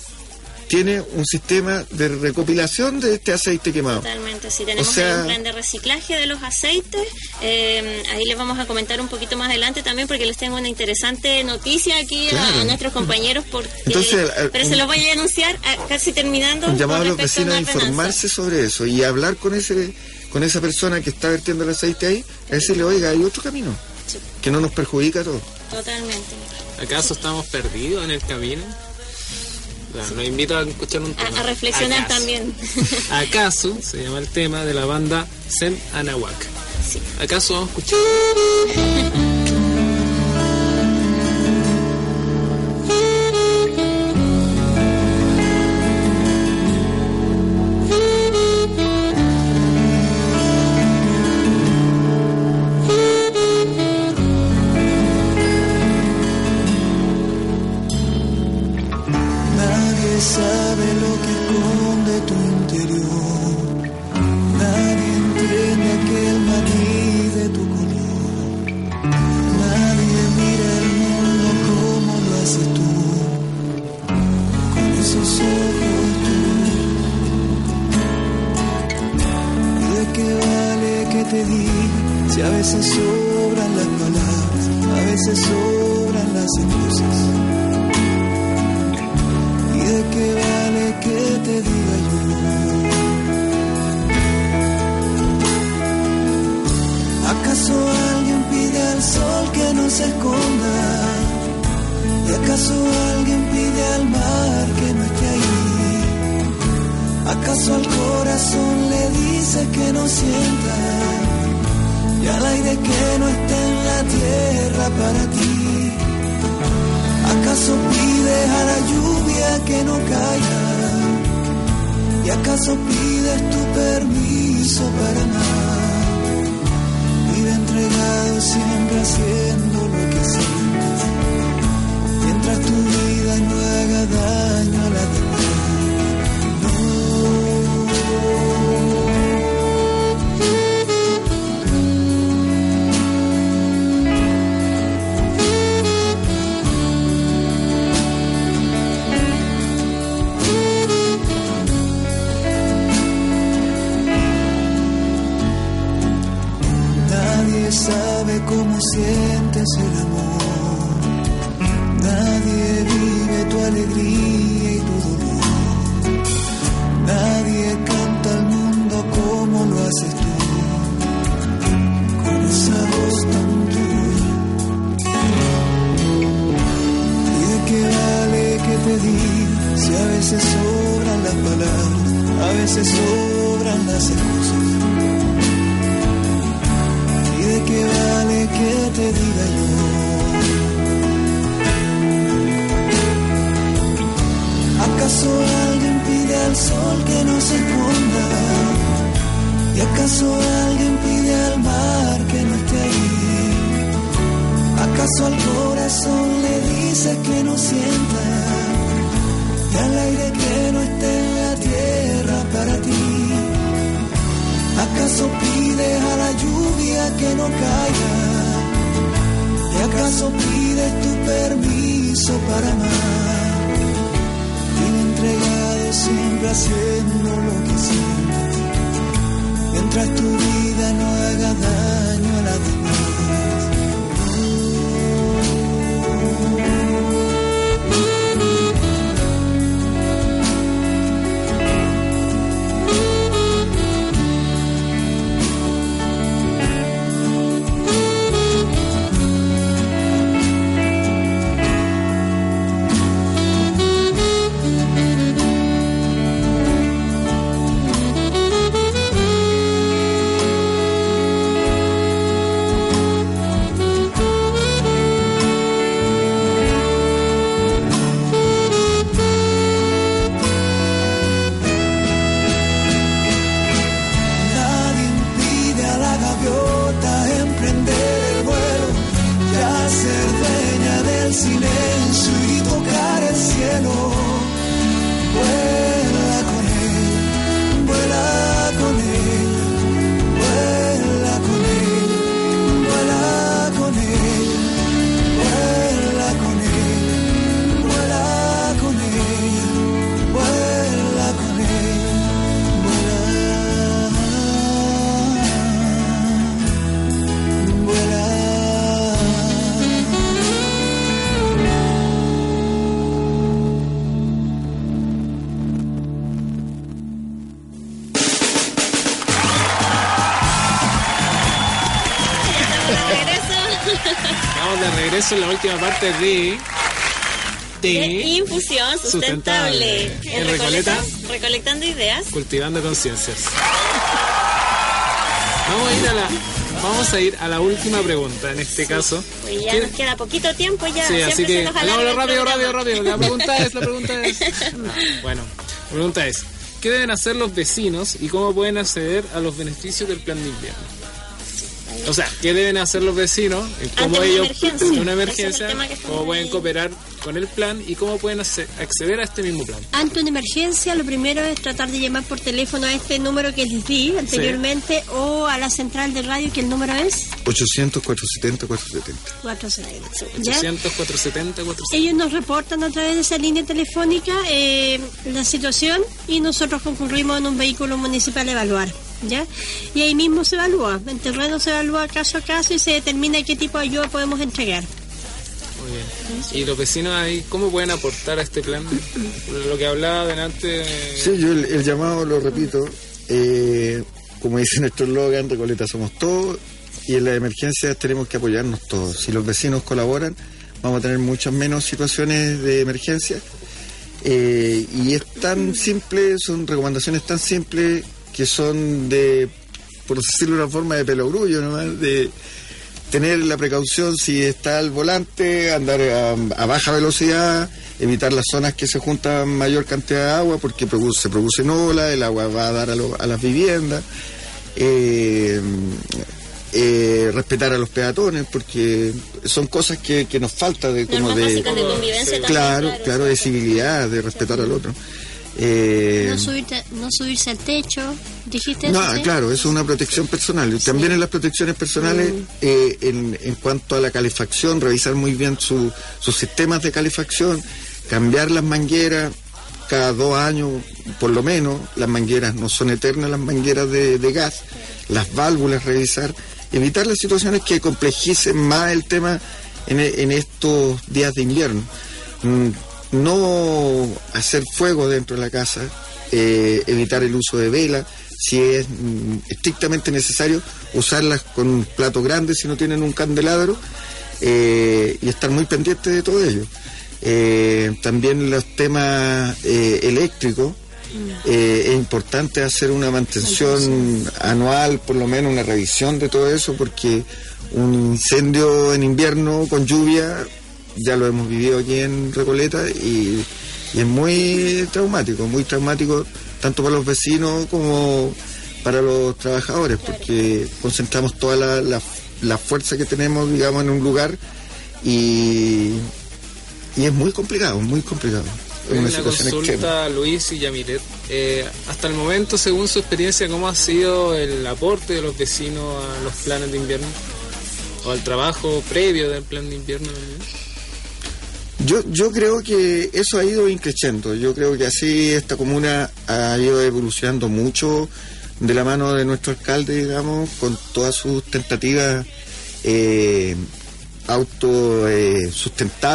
tiene un sistema de recopilación de este aceite quemado. Totalmente, sí, tenemos O sea- ahí un plan de reciclaje de los aceites. eh, ahí les vamos a comentar un poquito más adelante también porque les tengo una interesante noticia aquí a- Claro. a, nuestros compañeros. Porque, Entonces, pero un- se los voy a denunciar ah, casi terminando. Un llamado a los vecinos a informarse sobre eso y hablar con ese con esa persona que está vertiendo el aceite ahí, a decirle, oiga, hay otro camino que no nos perjudica a todos. Totalmente. ¿Acaso estamos perdidos en el camino? Nos invito a escuchar un tema. A, a reflexionar ¿Acaso? también. ¿Acaso? Se llama el tema de la banda Zen Anahuac. Sí. ¿Acaso vamos a escuchar? diga si a a veces sobran las excusas? ¿Y de qué vale que te diga yo? ¿Acaso alguien pide al sol que no se esconda? ¿Y acaso alguien pide al mar que no esté ahí? ¿Acaso al corazón le dices que no sienta? Y al aire que no esté ¿Acaso pides a la lluvia que no caiga? ¿Y acaso pides tu permiso para amar? Y entregado siempre haciendo lo que sientes, mientras tu vida no haga daño a la demás. Última parte de. De De. infusión sustentable. Sustentable. En En Recoleta. Recolectando ideas. Cultivando conciencias. Vamos a ir a la. Vamos a ir a la última pregunta en este caso. Pues ya ¿Qué- nos queda poquito tiempo ya. Sí, así que hagámoslo rápido, rápido, rápido. La pregunta es, la pregunta es. No, bueno, la pregunta es, ¿qué deben hacer los vecinos y cómo pueden acceder a los beneficios del plan de invierno? O sea, ¿qué deben hacer los vecinos? ¿Cómo Ante una ellos, emergencia. ante una es emergencia, estamos cómo pueden ahí. cooperar con el plan y cómo pueden acce- acceder a este mismo plan? Ante una emergencia, lo primero es tratar de llamar por teléfono a este número que les di anteriormente o a la central de radio, que el número es 800 470 470. 470. ¿ya? 800, 470, 470. Ellos nos reportan a través de esa línea telefónica eh, la situación y nosotros concurrimos en un vehículo municipal a evaluar. ¿Ya? Y ahí mismo se evalúa, en terreno se evalúa caso a caso y se determina qué tipo de ayuda podemos entregar. Muy bien. ¿Y los vecinos ahí cómo pueden aportar a este plan? Lo que hablaba delante. Sí, yo el, el llamado lo repito, eh, como dice nuestro eslogan, Recoleta somos todos y en las emergencias tenemos que apoyarnos todos. Si los vecinos colaboran, vamos a tener muchas menos situaciones de emergencia. Eh, y es tan simple, son recomendaciones tan simples que son de, por decirlo de una forma, de pelogrullo nomás, de tener la precaución si está al volante, andar a, a baja velocidad, evitar las zonas que se juntan mayor cantidad de agua porque produce, se producen olas, el agua va a dar a, lo- a las viviendas. Eh, eh, respetar a los peatones porque son cosas que, que nos falta de como Normas de convivencia también, claro, claro de civilidad de respetar al otro Eh, No, subirte- no subirse al techo, dijiste no, eso, ¿sí? claro, eso es una protección personal. También en las protecciones personales, eh, en, en cuanto a la calefacción, revisar muy bien su- sus sistemas de calefacción, cambiar las mangueras cada dos años, por lo menos. Las mangueras no son eternas, las mangueras de, de gas. Las válvulas, revisar. Evitar las situaciones que complejicen más el tema en, en estos días de invierno. Mm, no hacer fuego dentro de la casa, eh, evitar el uso de vela, si es mm, estrictamente necesario, usarlas con un plato grande si no tienen un candelabro eh, y estar muy pendiente de todo ello. Eh, también los temas eh, eléctricos, eh, es importante hacer una mantención anual, por lo menos una revisión de todo eso, porque un incendio en invierno con lluvia ya lo hemos vivido aquí en Recoleta y, y es muy traumático, muy traumático tanto para los vecinos como para los trabajadores, porque concentramos toda la, la- la fuerza que tenemos, digamos, en un lugar y, y es muy complicado, muy complicado. Es una Una situación consulta extrema. a Luis y Yamilet. Eh, hasta el momento, según su experiencia, ¿cómo ha sido el aporte de los vecinos a los planes de invierno? ¿O al trabajo previo del plan de invierno también? Yo, yo creo que eso ha ido increciendo. Yo creo que así esta comuna ha ido evolucionando mucho de la mano de nuestro alcalde, digamos, con todas sus tentativas eh, auto eh,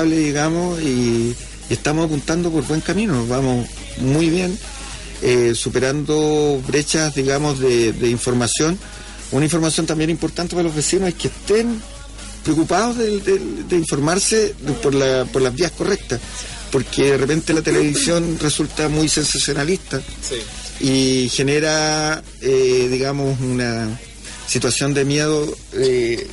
digamos, y, y estamos apuntando por buen camino. Vamos muy bien, eh, superando brechas, digamos, de, de información. Una información también importante para los vecinos es que estén preocupados de, de- de informarse por, la, por las vías correctas, porque de repente la televisión resulta muy sensacionalista Sí. y genera, eh, digamos, una situación de miedo eh,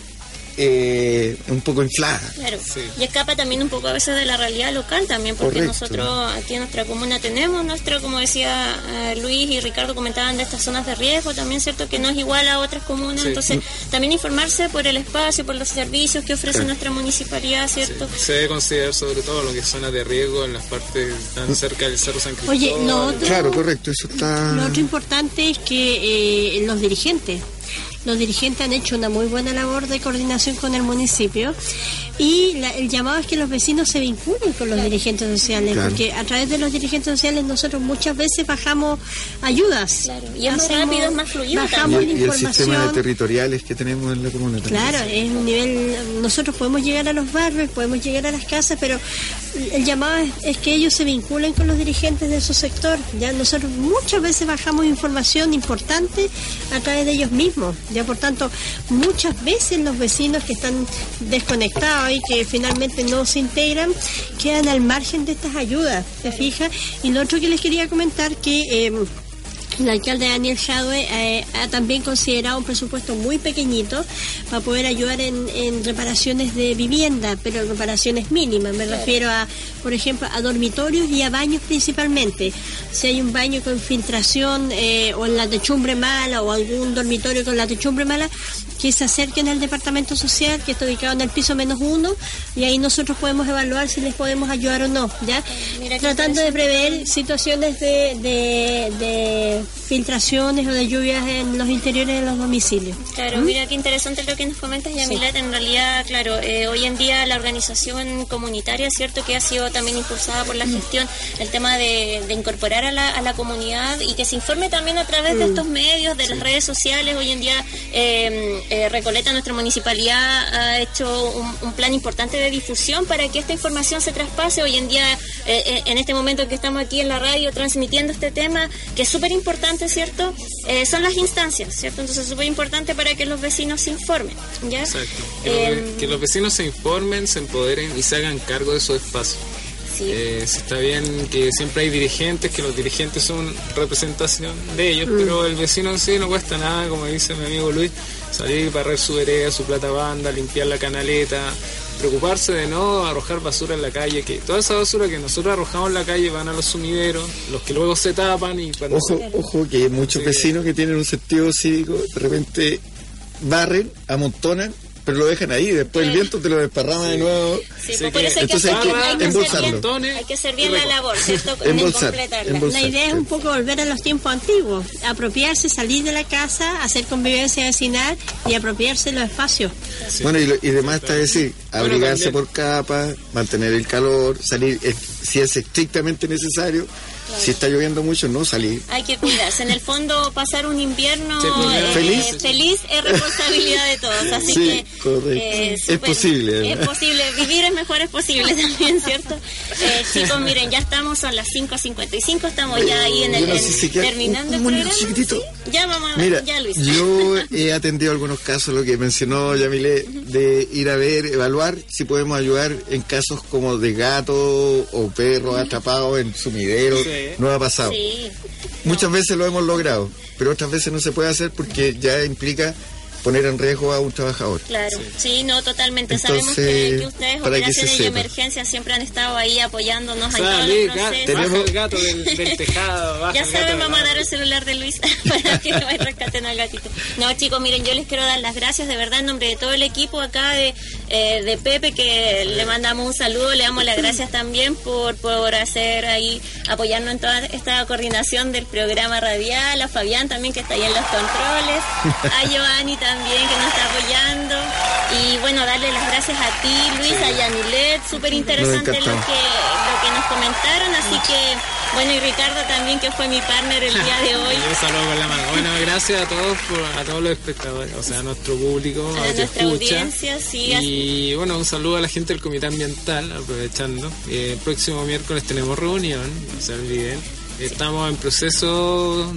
eh, un poco inflada. Claro. Sí. Y escapa también un poco a veces de la realidad local también, porque Correcto. nosotros aquí en nuestra comuna tenemos nuestra, como decía eh, Luis y Ricardo comentaban de estas zonas de riesgo, también cierto que no es igual a otras comunas, Sí. entonces también informarse por el espacio, por los servicios que ofrece nuestra municipalidad, ¿cierto? Se debe considerar sobre todo lo que es zonas de riesgo en las partes tan cerca del Cerro San Cristóbal. Oye, lo otro, Claro, correcto, eso está... lo otro importante es que eh, los dirigentes, los dirigentes han hecho una muy buena labor de coordinación con el municipio y la- el llamado es que los vecinos se vinculen con los dirigentes sociales, Claro. porque a través de los dirigentes sociales nosotros muchas veces bajamos ayudas. Claro, y es más rápido, es más fluido Y Bajamos la y el sistema de información. territoriales que tenemos en la comuna también. Claro, es un nivel, nosotros podemos llegar a los barrios, podemos llegar a las casas, pero el llamado es, es que ellos se vinculen con los dirigentes de su sector. Ya nosotros muchas veces bajamos información importante a través de ellos mismos. Ya por tanto, muchas veces los vecinos que están desconectados y que finalmente no se integran quedan al margen de estas ayudas, ¿se fija? Y lo otro que les quería comentar que eh, el alcalde Daniel Jadwe eh, ha también considerado un presupuesto muy pequeñito para poder ayudar en, en reparaciones de vivienda, pero reparaciones mínimas. Me refiero a, por ejemplo, a dormitorios y a baños principalmente. Si hay un baño con filtración eh, o en la techumbre mala o algún dormitorio con la techumbre mala, que se acerquen al departamento social que está ubicado en el piso menos uno y ahí nosotros podemos evaluar si les podemos ayudar o no, ¿ya? Mira qué Tratando de prever situaciones de, de, de filtraciones o de lluvias en los interiores de los domicilios. Claro, mira qué interesante lo que nos comentas, Yamilet. En realidad, claro, eh, hoy en día la organización comunitaria, cierto que ha sido también impulsada por la gestión, el tema de, de incorporar a la, a la comunidad y que se informe también a través de estos medios, de las redes sociales. Hoy en día, eh, eh, Recoleta, nuestra municipalidad, ha hecho un, un plan importante de difusión para que esta información se traspase. Hoy en día, eh, en este momento que estamos aquí en la radio transmitiendo este tema, que es súper importante, ¿cierto? Eh, son las instancias, ¿cierto? Entonces es súper importante para que los vecinos se informen, ¿ya? Exacto. Que, los, Eh, ve- que los vecinos se informen, se empoderen y se hagan cargo de su espacio. Sí. Eh, está bien que siempre hay dirigentes, que los dirigentes son representación de ellos, Mm. pero el vecino en sí no cuesta nada, como dice mi amigo Luis, salir, barrer su vereda, su plata banda, limpiar la canaleta, preocuparse de no arrojar basura en la calle, que toda esa basura que nosotros arrojamos en la calle van a los sumideros, los que luego se tapan y cuando Ojo, ojo, que hay muchos Sí. vecinos que tienen un sentido cívico, de repente barren, amontonan, pero lo dejan ahí, después el viento te lo desparrama de nuevo. Sí, pues por que- eso hay que, entonces hay hacer, que hay que bien, hay que hacer bien la labor, ¿cierto? Embolsar, completarla. embolsar. La idea es un poco volver a los tiempos antiguos, apropiarse, salir de la casa, hacer convivencia vecinal y apropiarse los espacios. Bueno, y, lo- y demás está decir, abrigarse por capas, mantener el calor, salir si es estrictamente necesario. Si está lloviendo mucho, no salir. Hay que cuidarse. En el fondo, pasar un invierno Sí, pues, eh, ¿Feliz? feliz es responsabilidad de todos. Así Sí, que. correcto. eh, Es súper- posible, Es posible. Vivir es mejor, es posible también, ¿cierto? Eh, chicos, miren, ya estamos, son las 5.55, estamos ya ahí en el. Yo no sé si queda terminando un- el un monito programa. chiquitito. ¿sí? Ya vamos a Mira, ya Luis. yo he atendido algunos casos, lo que mencionó Yamile, de ir a ver, evaluar si podemos ayudar en casos como de gatos o perros atrapados en sumideros. Sí. No ha pasado. Sí. Muchas veces lo hemos logrado, pero otras veces no se puede hacer porque ya implica poner en riesgo a un trabajador. Claro, sí, no, totalmente. Entonces, Sabemos que, que ustedes, para que se operaciones y sepa. emergencias, siempre han estado ahí apoyándonos en todos Sale, los ga- procesos. baja el gato del, del tejado, baja Ya el gato saben, vamos a gato. dar el celular de Luis para que vaya y rescaten al gatito. No, chicos, miren, yo les quiero dar las gracias de verdad en nombre de todo el equipo acá de, eh, de Pepe, que le mandamos un saludo, le damos las gracias también por, por hacer ahí, apoyarnos en toda esta coordinación del programa radial, a Fabián también que está ahí en los controles, a Giovanni también que nos está apoyando y bueno, darle las gracias a ti, Luis, a Yamilet, súper interesante lo que, lo que nos comentaron, así que bueno, y Ricardo también que fue mi partner el día de hoy. Un saludo con la mano. Bueno, gracias a todos, por- a todos los espectadores, o sea, a nuestro público, A a nuestra escucha. audiencia, sí, así- Y bueno, un saludo a la gente del Comité Ambiental, aprovechando. Eh, el próximo miércoles tenemos reunión, no se olviden. Estamos en proceso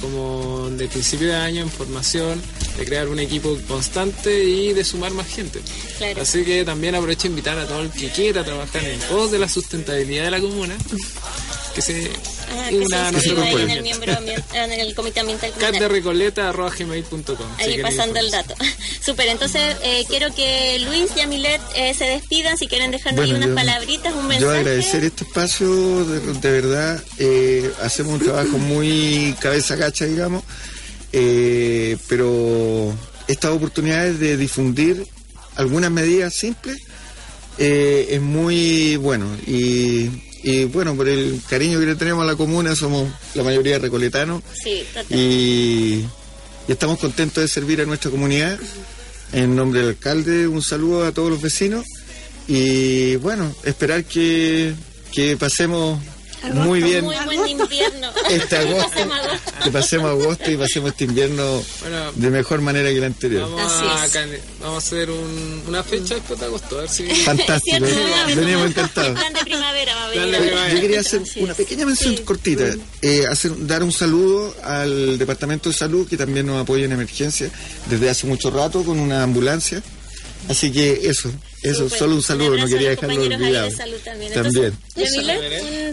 como de principio de año en formación, de crear un equipo constante y de sumar más gente. Claro. Así que también aprovecho a invitar a todo el que quiera trabajar en pos de la sustentabilidad de la comuna, que se Ah, que una se inscriba ahí en comité. el, miembro, ambien- en el comité ambiental si Ahí pasando el dato. Super, entonces eh, quiero que Luis y Amilet eh, se despidan, si quieren dejarnos ahí Bueno, unas yo- palabritas, un Yo mensaje. agradecer este espacio, de, de verdad, eh, hacemos un trabajo muy cabeza gacha, digamos, eh, pero estas oportunidades de difundir algunas medidas simples eh, es muy bueno y, y bueno, por el cariño que le tenemos a la comuna, somos la mayoría recoletanos Sí, total. y, y estamos contentos de servir a nuestra comunidad. En nombre del alcalde, un saludo a todos los vecinos y bueno, esperar que, que pasemos muy bien Muy buen invierno. este agosto, Pasemos agosto. que pasemos agosto y pasemos este invierno Bueno, de mejor manera que el anterior. Vamos, Así a, vamos a hacer un- una fecha después de agosto, a ver si... Fantástico, veníamos encantados. Plan de primavera va a venir. Yo quería hacer Así una pequeña mención Sí. cortita, eh, hacer, dar un saludo al Departamento de Salud que también nos apoya en emergencia desde hace mucho rato con una ambulancia. Así que eso, eso, solo un saludo, no quería dejarlo olvidado. de salud también. Entonces,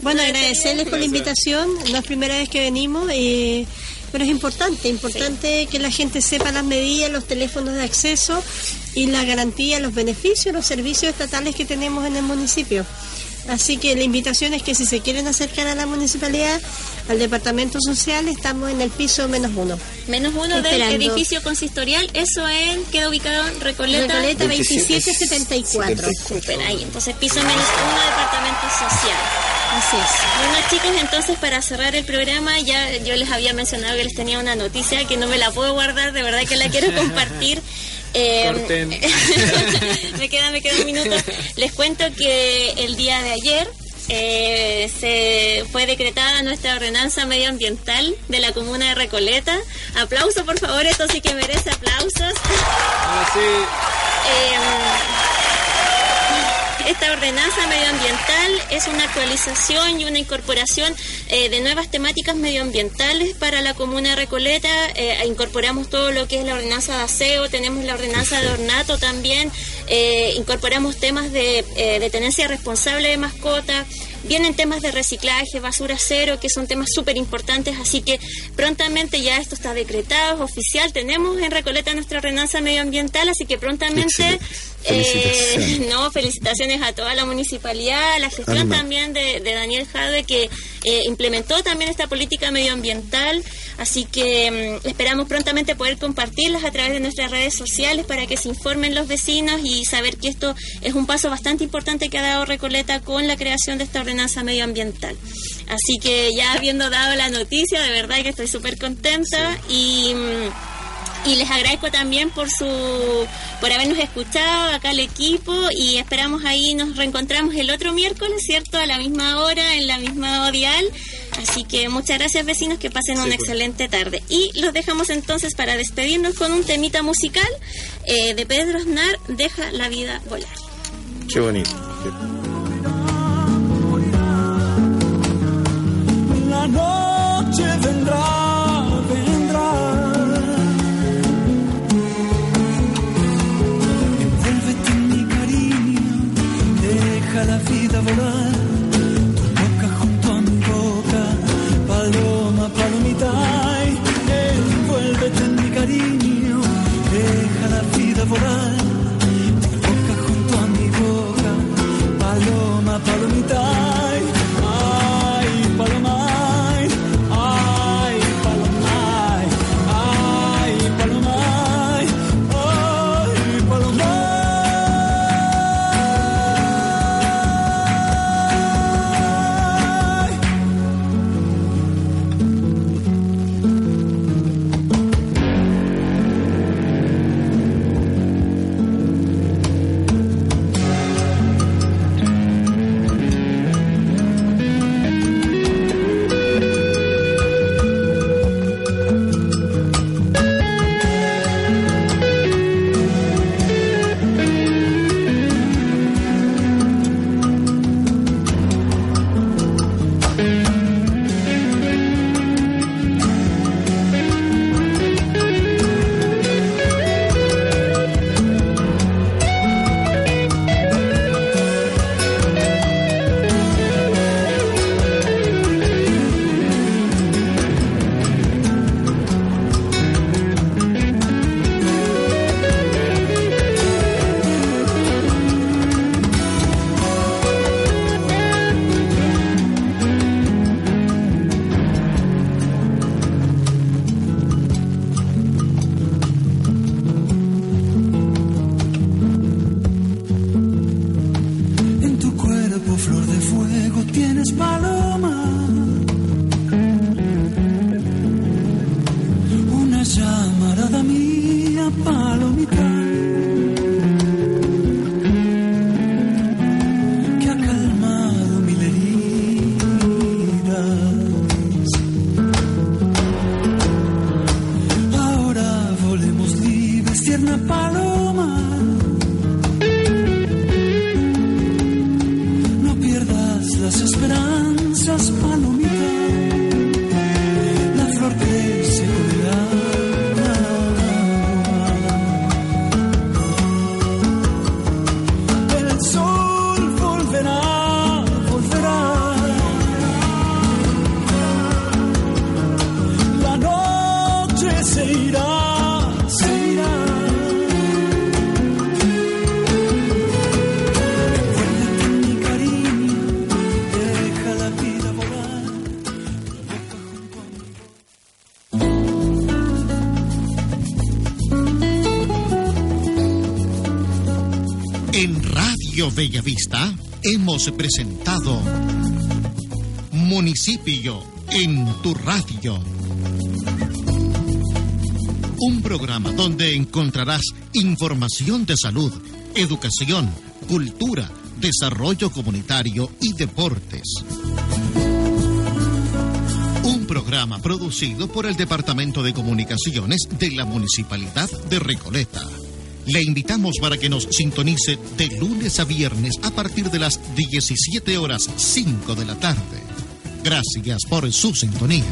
Bueno, agradecerles por la invitación, no es primera vez que venimos, eh, pero es importante, importante que la gente sepa las medidas, los teléfonos de acceso y la garantía, los beneficios, los servicios estatales que tenemos en el municipio. Así que la invitación es que si se quieren acercar a la municipalidad, al departamento social, estamos en el piso menos uno. Menos uno del edificio consistorial, eso en, queda ubicado en Recoleta. Recoleta 2774. 2774. Súper, ahí, entonces piso menos uno, departamento social. Así es. Bueno chicos, entonces para cerrar el programa, ya yo les había mencionado que les tenía una noticia que no me la puedo guardar, de verdad que la quiero compartir. Eh, Corten. me queda, me queda un minuto. Les cuento que el día de ayer eh, se fue decretada nuestra ordenanza medioambiental de la comuna de Recoleta. Aplauso por favor, esto sí que merece aplausos. Sí, Eh, esta ordenanza medioambiental es una actualización y una incorporación eh, de nuevas temáticas medioambientales para la comuna de Recoleta. Eh, incorporamos todo lo que es la ordenanza de aseo, tenemos la ordenanza de ornato también, eh, incorporamos temas de, de tenencia responsable de mascotas, Vienen temas de reciclaje, basura cero, que son temas súper importantes, así que prontamente ya esto está decretado, es oficial. Tenemos en Recoleta nuestra ordenanza medioambiental, así que prontamente eh, no, felicitaciones a toda la municipalidad, a la gestión también de, Daniel Jade que eh, implementó también esta política medioambiental, así que mm, esperamos prontamente poder compartirlas a través de nuestras redes sociales para que se informen los vecinos y saber que esto es un paso bastante importante que ha dado Recoleta con la creación de esta ordenanza medioambiental. Así que ya habiendo dado la noticia, de verdad que estoy súper contenta y... Mm, y les agradezco también por su por habernos escuchado acá el equipo y esperamos ahí nos reencontramos el otro miércoles, ¿cierto? A la misma hora, en la misma odial. Así que muchas gracias vecinos, que pasen una pues. excelente tarde. Y los dejamos entonces para despedirnos con un temita musical eh, de Pedro Aznar, Deja la vida volar. Qué bonito. La noche vendrá la vida Bellavista hemos presentado Municipio en tu radio. Un programa donde encontrarás información de salud, educación, cultura, desarrollo comunitario y deportes. Un programa producido por el Departamento de Comunicaciones de la Municipalidad de Recoleta. Le invitamos para que nos sintonice de lunes a viernes a partir de las 17 horas 5 de la tarde. Gracias por su sintonía.